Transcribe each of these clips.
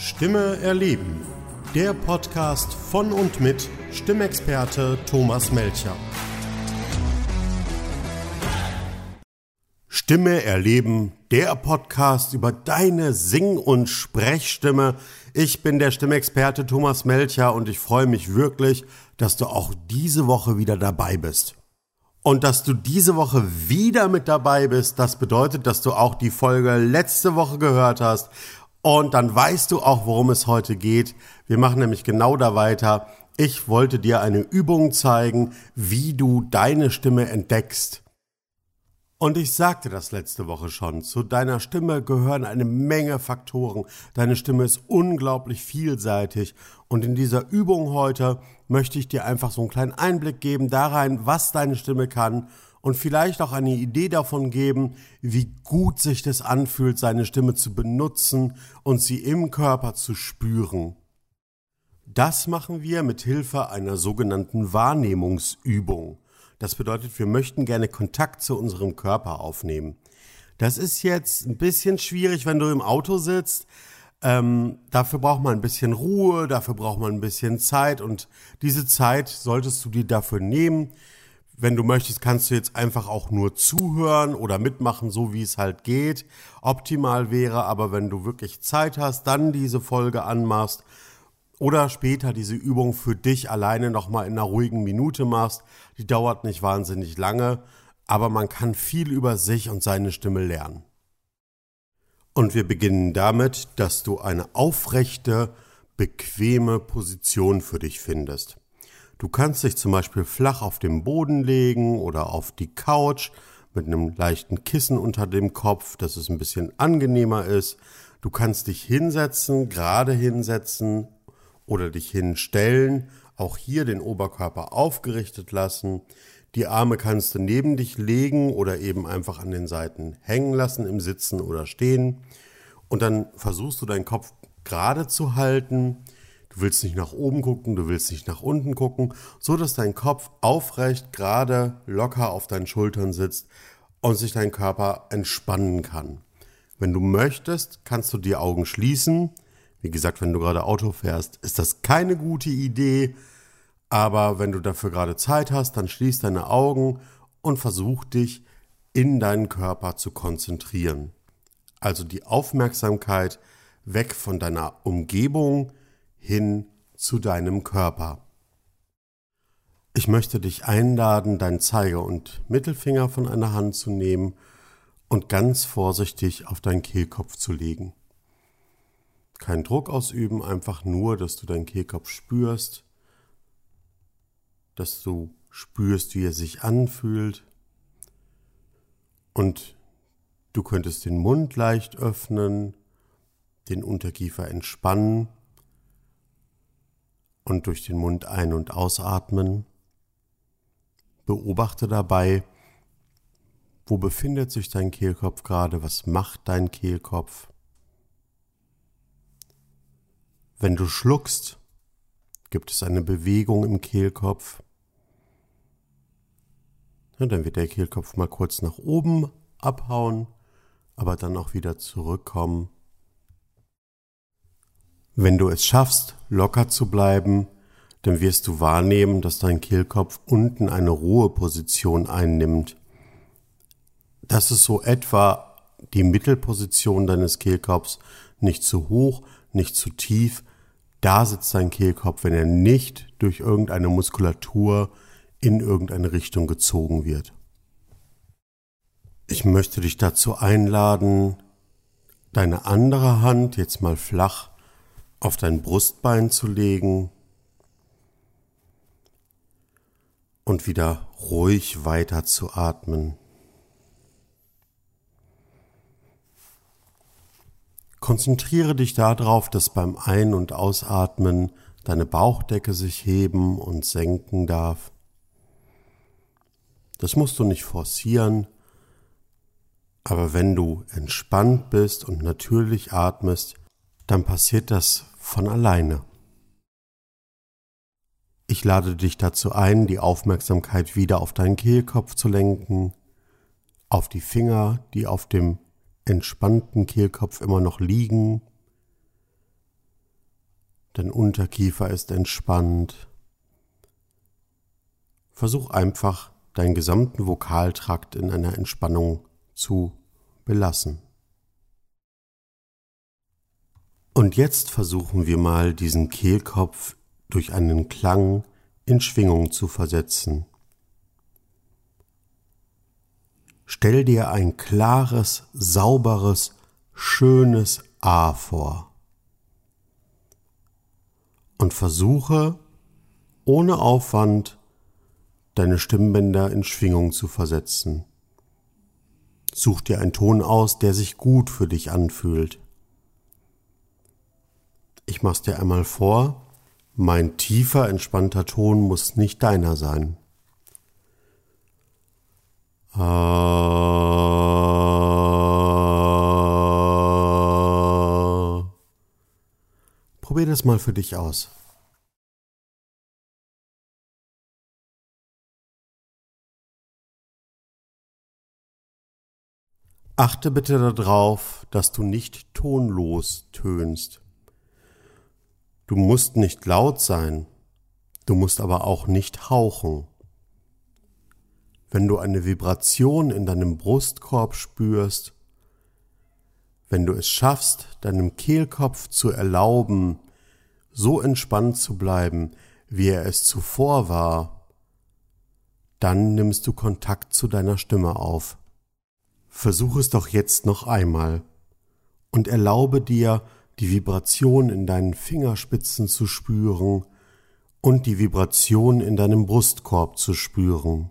Stimme erleben. Der Podcast von und mit Stimmexperte Thomas Melcher. Stimme erleben. Der Podcast über deine Sing- und Sprechstimme. Ich bin der Stimmexperte Thomas Melcher und ich freue mich wirklich, dass du auch diese Woche wieder dabei bist. Und dass du diese Woche wieder mit dabei bist, das bedeutet, dass du auch die Folge letzte Woche gehört hast. Und dann weißt du auch, worum es heute geht. Wir machen nämlich genau da weiter. Ich wollte dir eine Übung zeigen, wie du deine Stimme entdeckst. Und ich sagte das letzte Woche schon, zu deiner Stimme gehören eine Menge Faktoren. Deine Stimme ist unglaublich vielseitig. Und in dieser Übung heute möchte ich dir einfach so einen kleinen Einblick geben da rein, was deine Stimme kann und vielleicht auch eine Idee davon geben, wie gut sich das anfühlt, seine Stimme zu benutzen und sie im Körper zu spüren. Das machen wir mit Hilfe einer sogenannten Wahrnehmungsübung. Das bedeutet, wir möchten gerne Kontakt zu unserem Körper aufnehmen. Das ist jetzt ein bisschen schwierig, wenn du im Auto sitzt. Ähm, dafür braucht man ein bisschen Ruhe, dafür braucht man ein bisschen Zeit und diese Zeit solltest du dir dafür nehmen. Wenn du möchtest, kannst du jetzt einfach auch nur zuhören oder mitmachen, so wie es halt geht. Optimal wäre aber, wenn du wirklich Zeit hast, dann diese Folge anmachst oder später diese Übung für dich alleine nochmal in einer ruhigen Minute machst. Die dauert nicht wahnsinnig lange, aber man kann viel über sich und seine Stimme lernen. Und wir beginnen damit, dass du eine aufrechte, bequeme Position für dich findest. Du kannst dich zum Beispiel flach auf den Boden legen oder auf die Couch mit einem leichten Kissen unter dem Kopf, dass es ein bisschen angenehmer ist. Du kannst dich hinsetzen, gerade hinsetzen, oder dich hinstellen, auch hier den Oberkörper aufgerichtet lassen. Die Arme kannst du neben dich legen oder eben einfach an den Seiten hängen lassen im Sitzen oder Stehen. Und dann versuchst du deinen Kopf gerade zu halten. Du willst nicht nach oben gucken, du willst nicht nach unten gucken, so dass dein Kopf aufrecht, gerade, locker auf deinen Schultern sitzt und sich dein Körper entspannen kann. Wenn du möchtest, kannst du die Augen schließen wie gesagt, wenn du gerade Auto fährst, ist das keine gute Idee. Aber wenn du dafür gerade Zeit hast, dann schließ deine Augen und versuch dich in deinen Körper zu konzentrieren. Also die Aufmerksamkeit weg von deiner Umgebung hin zu deinem Körper. Ich möchte dich einladen, deinen Zeiger und Mittelfinger von einer Hand zu nehmen und ganz vorsichtig auf deinen Kehlkopf zu legen. Kein Druck ausüben, einfach nur, dass du deinen Kehlkopf spürst, dass du spürst, wie er sich anfühlt. Und du könntest den Mund leicht öffnen, den Unterkiefer entspannen und durch den Mund ein- und ausatmen. Beobachte dabei, wo befindet sich dein Kehlkopf gerade, was macht dein Kehlkopf. Wenn du schluckst, gibt es eine Bewegung im Kehlkopf. Ja, dann wird der Kehlkopf mal kurz nach oben abhauen, aber dann auch wieder zurückkommen. Wenn du es schaffst, locker zu bleiben, dann wirst du wahrnehmen, dass dein Kehlkopf unten eine Ruheposition einnimmt. Das ist so etwa die Mittelposition deines Kehlkopfs, nicht zu hoch, nicht zu tief, da sitzt dein Kehlkopf, wenn er nicht durch irgendeine Muskulatur in irgendeine Richtung gezogen wird. Ich möchte dich dazu einladen, deine andere Hand jetzt mal flach auf dein Brustbein zu legen und wieder ruhig weiter zu atmen. Konzentriere dich darauf, dass beim Ein- und Ausatmen deine Bauchdecke sich heben und senken darf. Das musst du nicht forcieren, aber wenn du entspannt bist und natürlich atmest, dann passiert das von alleine. Ich lade dich dazu ein, die Aufmerksamkeit wieder auf deinen Kehlkopf zu lenken, auf die Finger, die auf dem entspannten Kehlkopf immer noch liegen. Dein Unterkiefer ist entspannt. Versuch einfach, deinen gesamten Vokaltrakt in einer Entspannung zu belassen. Und jetzt versuchen wir mal diesen Kehlkopf durch einen Klang in Schwingung zu versetzen. Stell dir ein klares, sauberes, schönes A vor. Und versuche ohne Aufwand deine Stimmbänder in Schwingung zu versetzen. Such dir einen Ton aus, der sich gut für dich anfühlt. Ich mach's dir einmal vor. Mein tiefer, entspannter Ton muss nicht deiner sein. Äh, probier das mal für dich aus. Achte bitte darauf, dass du nicht tonlos tönst. Du musst nicht laut sein, du musst aber auch nicht hauchen. Wenn du eine Vibration in deinem Brustkorb spürst, wenn du es schaffst, deinem Kehlkopf zu erlauben, so entspannt zu bleiben, wie er es zuvor war, dann nimmst du Kontakt zu deiner Stimme auf. Versuch es doch jetzt noch einmal und erlaube dir, die Vibration in deinen Fingerspitzen zu spüren und die Vibration in deinem Brustkorb zu spüren.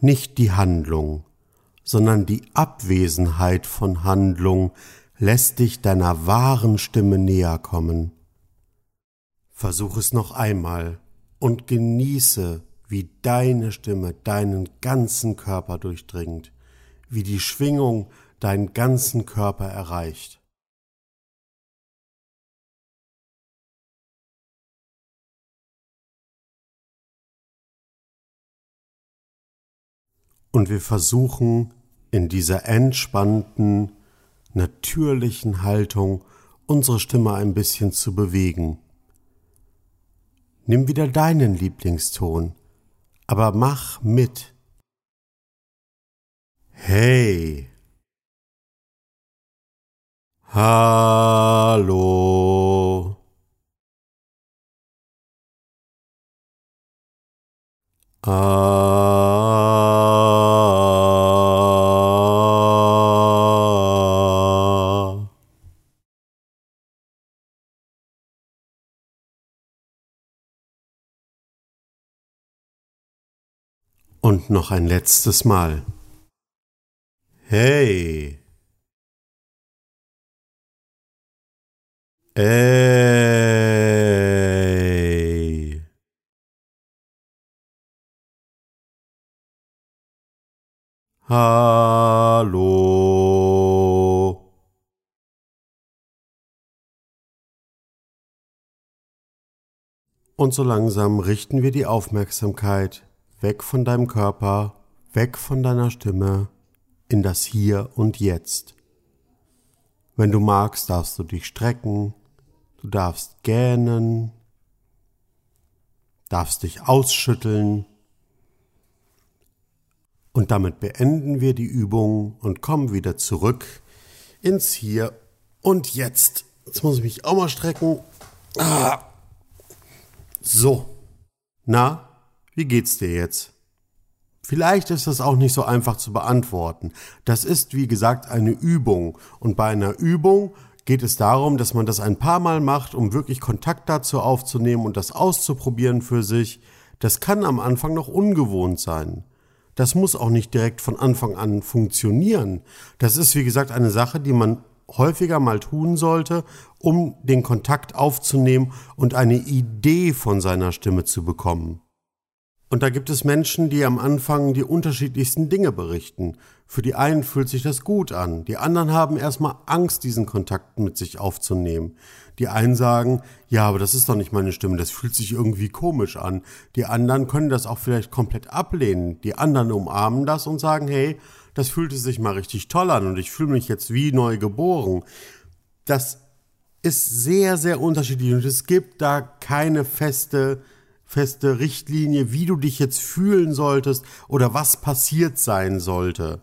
Nicht die Handlung, sondern die Abwesenheit von Handlung lässt dich deiner wahren Stimme näher kommen. Versuch es noch einmal und genieße, wie deine Stimme deinen ganzen Körper durchdringt, wie die Schwingung deinen ganzen Körper erreicht. Und wir versuchen in dieser entspannten, natürlichen Haltung unsere Stimme ein bisschen zu bewegen. Nimm wieder deinen Lieblingston, aber mach mit. Hey. Hallo. Ah. Noch ein letztes Mal. Hey. Ey. Hallo. Und so langsam richten wir die Aufmerksamkeit weg von deinem Körper, weg von deiner Stimme, in das Hier und Jetzt. Wenn du magst, darfst du dich strecken, du darfst gähnen, darfst dich ausschütteln. Und damit beenden wir die Übung und kommen wieder zurück ins Hier und Jetzt. Jetzt muss ich mich auch mal strecken. Ah. So. Na, wie geht's dir jetzt? Vielleicht ist das auch nicht so einfach zu beantworten. Das ist, wie gesagt, eine Übung. Und bei einer Übung geht es darum, dass man das ein paar Mal macht, um wirklich Kontakt dazu aufzunehmen und das auszuprobieren für sich. Das kann am Anfang noch ungewohnt sein. Das muss auch nicht direkt von Anfang an funktionieren. Das ist, wie gesagt, eine Sache, die man häufiger mal tun sollte, um den Kontakt aufzunehmen und eine Idee von seiner Stimme zu bekommen. Und da gibt es Menschen, die am Anfang die unterschiedlichsten Dinge berichten. Für die einen fühlt sich das gut an, die anderen haben erstmal Angst, diesen Kontakt mit sich aufzunehmen. Die einen sagen, ja, aber das ist doch nicht meine Stimme, das fühlt sich irgendwie komisch an. Die anderen können das auch vielleicht komplett ablehnen. Die anderen umarmen das und sagen, hey, das fühlte sich mal richtig toll an und ich fühle mich jetzt wie neu geboren. Das ist sehr, sehr unterschiedlich und es gibt da keine feste feste Richtlinie, wie du dich jetzt fühlen solltest oder was passiert sein sollte.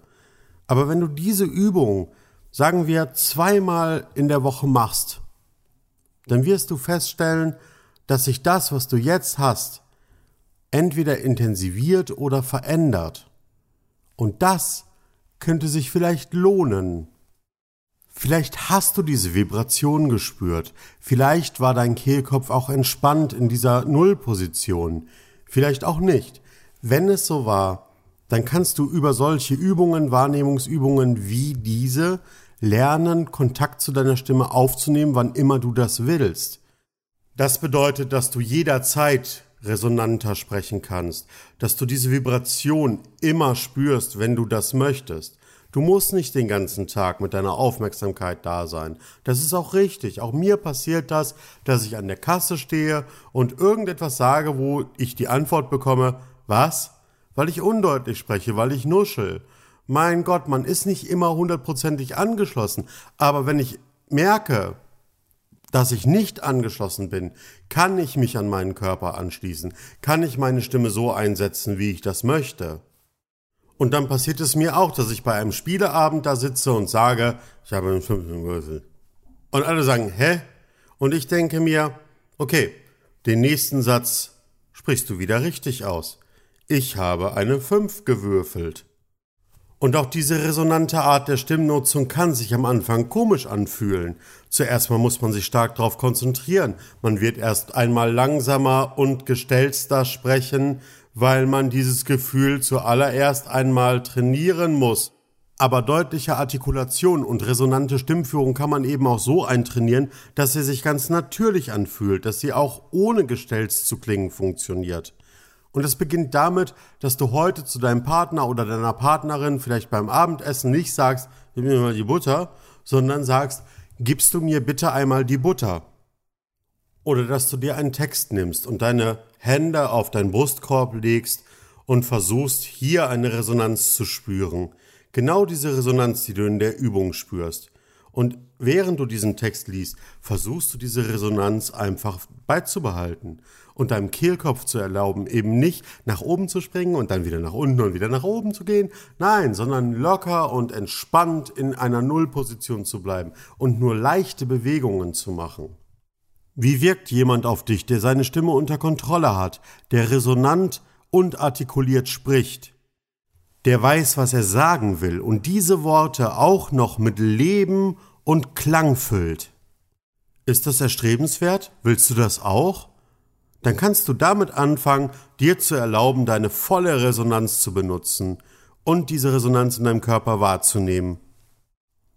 Aber wenn du diese Übung, sagen wir, zweimal in der Woche machst, dann wirst du feststellen, dass sich das, was du jetzt hast, entweder intensiviert oder verändert. Und das könnte sich vielleicht lohnen. Vielleicht hast du diese Vibration gespürt. Vielleicht war dein Kehlkopf auch entspannt in dieser Nullposition. Vielleicht auch nicht. Wenn es so war, dann kannst du über solche Übungen, Wahrnehmungsübungen wie diese lernen, Kontakt zu deiner Stimme aufzunehmen, wann immer du das willst. Das bedeutet, dass du jederzeit resonanter sprechen kannst, dass du diese Vibration immer spürst, wenn du das möchtest. Du musst nicht den ganzen Tag mit deiner Aufmerksamkeit da sein. Das ist auch richtig. Auch mir passiert das, dass ich an der Kasse stehe und irgendetwas sage, wo ich die Antwort bekomme, was? Weil ich undeutlich spreche, weil ich nuschel. Mein Gott, man ist nicht immer hundertprozentig angeschlossen. Aber wenn ich merke, dass ich nicht angeschlossen bin, kann ich mich an meinen Körper anschließen, kann ich meine Stimme so einsetzen, wie ich das möchte. Und dann passiert es mir auch, dass ich bei einem Spieleabend da sitze und sage, ich habe einen fünften Würfel. Und alle sagen, hä? Und ich denke mir, okay, den nächsten Satz sprichst du wieder richtig aus. Ich habe eine fünf gewürfelt. Und auch diese resonante Art der Stimmnutzung kann sich am Anfang komisch anfühlen. Zuerst mal muss man sich stark darauf konzentrieren. Man wird erst einmal langsamer und gestelzter sprechen, weil man dieses Gefühl zuallererst einmal trainieren muss. Aber deutliche Artikulation und resonante Stimmführung kann man eben auch so eintrainieren, dass sie sich ganz natürlich anfühlt, dass sie auch ohne Gestelz zu klingen funktioniert. Und es beginnt damit, dass du heute zu deinem Partner oder deiner Partnerin vielleicht beim Abendessen nicht sagst, gib mir mal die Butter, sondern sagst, gibst du mir bitte einmal die Butter. Oder dass du dir einen Text nimmst und deine Hände auf deinen Brustkorb legst und versuchst, hier eine Resonanz zu spüren. Genau diese Resonanz, die du in der Übung spürst. Und während du diesen Text liest, versuchst du diese Resonanz einfach beizubehalten und deinem Kehlkopf zu erlauben, eben nicht nach oben zu springen und dann wieder nach unten und wieder nach oben zu gehen. Nein, sondern locker und entspannt in einer Nullposition zu bleiben und nur leichte Bewegungen zu machen. Wie wirkt jemand auf dich, der seine Stimme unter Kontrolle hat, der resonant und artikuliert spricht, der weiß, was er sagen will und diese Worte auch noch mit Leben und Klang füllt? Ist das erstrebenswert? Willst du das auch? Dann kannst du damit anfangen, dir zu erlauben, deine volle Resonanz zu benutzen und diese Resonanz in deinem Körper wahrzunehmen.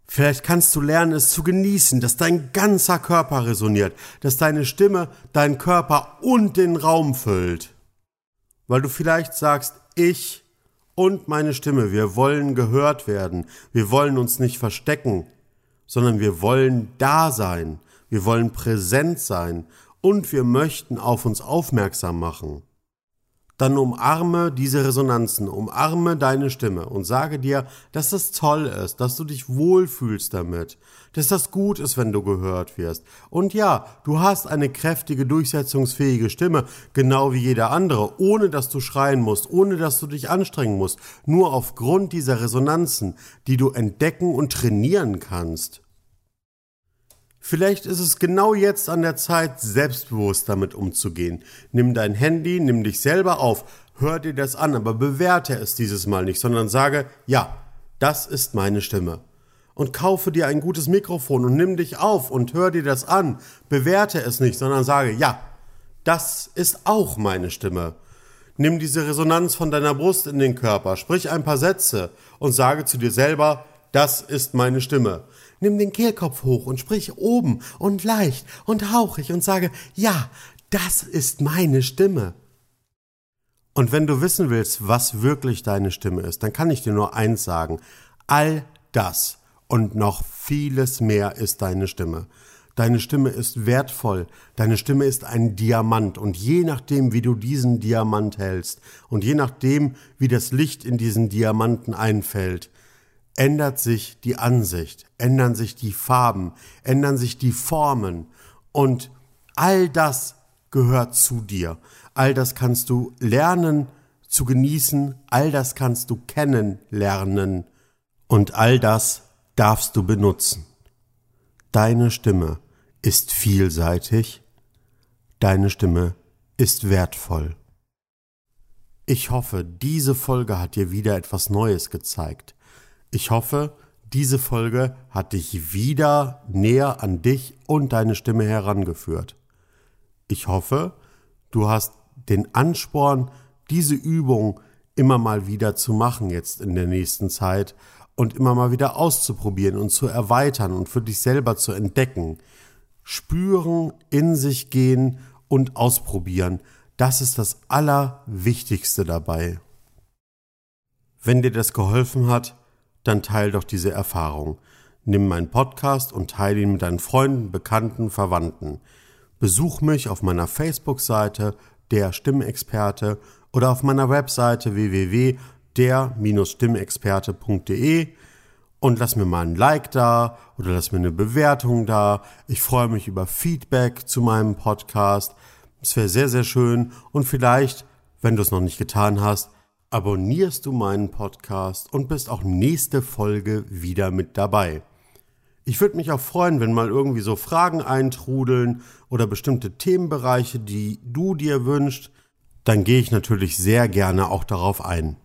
Vielleicht kannst du lernen, es zu genießen, dass dein ganzer Körper resoniert, dass deine Stimme deinen Körper und den Raum füllt. Weil du vielleicht sagst, ich und meine Stimme, wir wollen gehört werden, wir wollen uns nicht verstecken, sondern wir wollen da sein, wir wollen präsent sein. Und wir möchten auf uns aufmerksam machen dann umarme diese Resonanzen, umarme deine Stimme und sage dir, dass das toll ist, dass du dich wohlfühlst damit, dass das gut ist, wenn du gehört wirst. Und ja, du hast eine kräftige, durchsetzungsfähige Stimme, genau wie jeder andere, ohne dass du schreien musst, ohne dass du dich anstrengen musst, nur aufgrund dieser Resonanzen, die du entdecken und trainieren kannst. Vielleicht ist es genau jetzt an der Zeit, selbstbewusst damit umzugehen. Nimm dein Handy, nimm dich selber auf, hör dir das an, aber bewerte es dieses Mal nicht, sondern sage, ja, das ist meine Stimme. Und kaufe dir ein gutes Mikrofon und nimm dich auf und hör dir das an. Bewerte es nicht, sondern sage, ja, das ist auch meine Stimme. Nimm diese Resonanz von deiner Brust in den Körper, sprich ein paar Sätze und sage zu dir selber, das ist meine Stimme. Nimm den Kehlkopf hoch und sprich oben und leicht und hauchig und sage, ja, das ist meine Stimme. Und wenn du wissen willst, was wirklich deine Stimme ist, dann kann ich dir nur eins sagen. All das und noch vieles mehr ist deine Stimme. Deine Stimme ist wertvoll, deine Stimme ist ein Diamant und je nachdem, wie du diesen Diamant hältst und je nachdem, wie das Licht in diesen Diamanten einfällt, ändert sich die Ansicht, ändern sich die Farben, ändern sich die Formen und all das gehört zu dir. All das kannst du lernen zu genießen, all das kannst du kennenlernen und all das darfst du benutzen. Deine Stimme ist vielseitig, deine Stimme ist wertvoll. Ich hoffe, diese Folge hat dir wieder etwas Neues gezeigt. Ich hoffe, diese Folge hat dich wieder näher an dich und deine Stimme herangeführt. Ich hoffe, du hast den Ansporn, diese Übung immer mal wieder zu machen jetzt in der nächsten Zeit und immer mal wieder auszuprobieren und zu erweitern und für dich selber zu entdecken. Spüren, in sich gehen und ausprobieren, das ist das Allerwichtigste dabei. Wenn dir das geholfen hat, dann teil doch diese Erfahrung. Nimm meinen Podcast und teile ihn mit deinen Freunden, Bekannten, Verwandten. Besuch mich auf meiner Facebook-Seite der Stimmexperte oder auf meiner Webseite www.der-stimmexperte.de und lass mir mal ein Like da oder lass mir eine Bewertung da. Ich freue mich über Feedback zu meinem Podcast. Es wäre sehr, sehr schön und vielleicht, wenn du es noch nicht getan hast, abonnierst du meinen Podcast und bist auch nächste Folge wieder mit dabei. Ich würde mich auch freuen, wenn mal irgendwie so Fragen eintrudeln oder bestimmte Themenbereiche, die du dir wünschst, dann gehe ich natürlich sehr gerne auch darauf ein.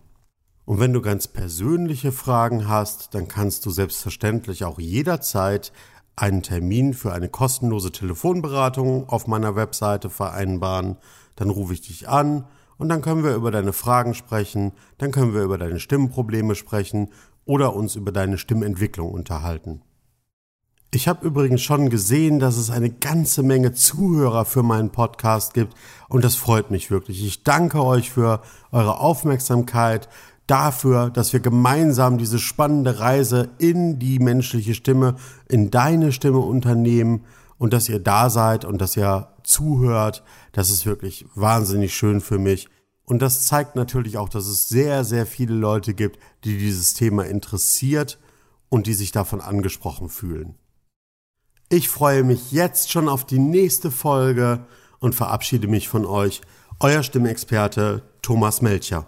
Und wenn du ganz persönliche Fragen hast, dann kannst du selbstverständlich auch jederzeit einen Termin für eine kostenlose Telefonberatung auf meiner Webseite vereinbaren. Dann rufe ich dich an und dann können wir über deine Fragen sprechen, dann können wir über deine Stimmprobleme sprechen oder uns über deine Stimmentwicklung unterhalten. Ich habe übrigens schon gesehen, dass es eine ganze Menge Zuhörer für meinen Podcast gibt und das freut mich wirklich. Ich danke euch für eure Aufmerksamkeit, dafür, dass wir gemeinsam diese spannende Reise in die menschliche Stimme, in deine Stimme unternehmen und dass ihr da seid und dass ihr zuhört. Das ist wirklich wahnsinnig schön für mich. Und das zeigt natürlich auch, dass es sehr, sehr viele Leute gibt, die dieses Thema interessiert und die sich davon angesprochen fühlen. Ich freue mich jetzt schon auf die nächste Folge und verabschiede mich von euch. Euer Stimmexperte Thomas Melcher.